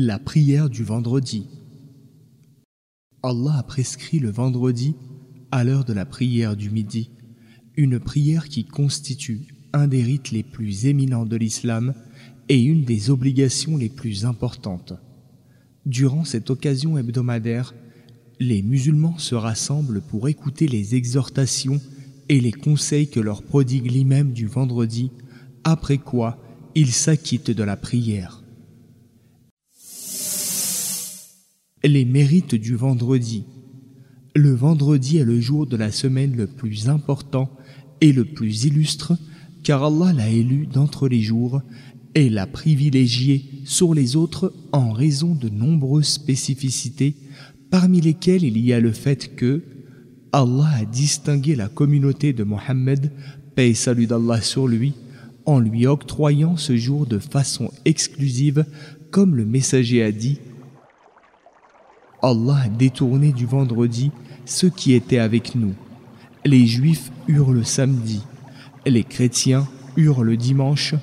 La prière du vendredi. Allah a prescrit le vendredi, à l'heure de la prière du midi, une prière qui constitue un des rites les plus éminents de l'islam et une des obligations les plus importantes. Durant cette occasion hebdomadaire, les musulmans se rassemblent pour écouter les exhortations et les conseils que leur prodigue l'imam du vendredi, après quoi ils s'acquittent de la prière. Les mérites du vendredi. Le vendredi est le jour de la semaine le plus important et le plus illustre, car Allah l'a élu d'entre les jours et l'a privilégié sur les autres en raison de nombreuses spécificités, parmi lesquelles il y a le fait que Allah a distingué la communauté de Mohammed, paix et salut d'Allah sur lui, en lui octroyant ce jour de façon exclusive, comme le messager a dit Allah a détourné du vendredi ceux qui étaient avec nous. Les Juifs eurent le samedi, les chrétiens eurent le dimanche,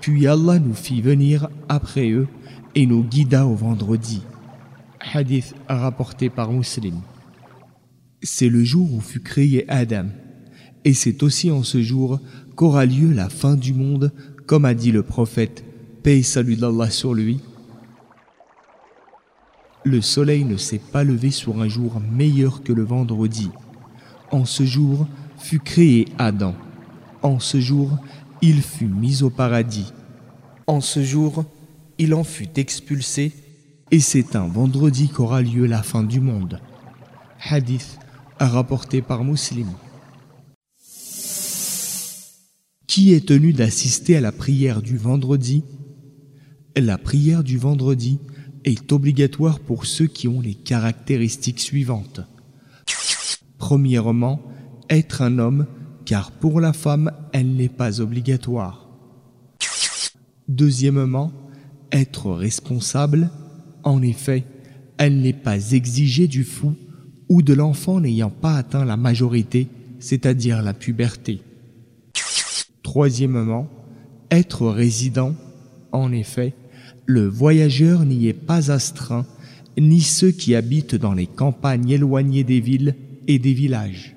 puis Allah nous fit venir après eux et nous guida au vendredi. Hadith rapporté par Muslim. C'est le jour où fut créé Adam, et c'est aussi en ce jour qu'aura lieu la fin du monde, comme a dit le prophète, paix salut d'Allah sur lui, le soleil ne s'est pas levé sur un jour meilleur que le vendredi. En ce jour fut créé Adam. En ce jour, il fut mis au paradis. En ce jour, il en fut expulsé. Et c'est un vendredi qu'aura lieu la fin du monde. Hadith rapporté par Muslim. Qui est tenu d'assister à la prière du vendredi? La prière du vendredi est obligatoire pour ceux qui ont les caractéristiques suivantes. Premièrement, être un homme, car pour la femme, elle n'est pas obligatoire. Deuxièmement, être responsable, en effet, elle n'est pas exigée du fou ou de l'enfant n'ayant pas atteint la majorité, c'est-à-dire la puberté. Troisièmement, être résident, en effet, le voyageur n'y est pas astreint, ni ceux qui habitent dans les campagnes éloignées des villes et des villages.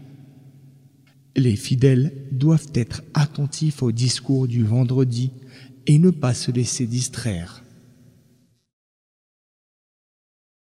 Les fidèles doivent être attentifs au discours du vendredi et ne pas se laisser distraire.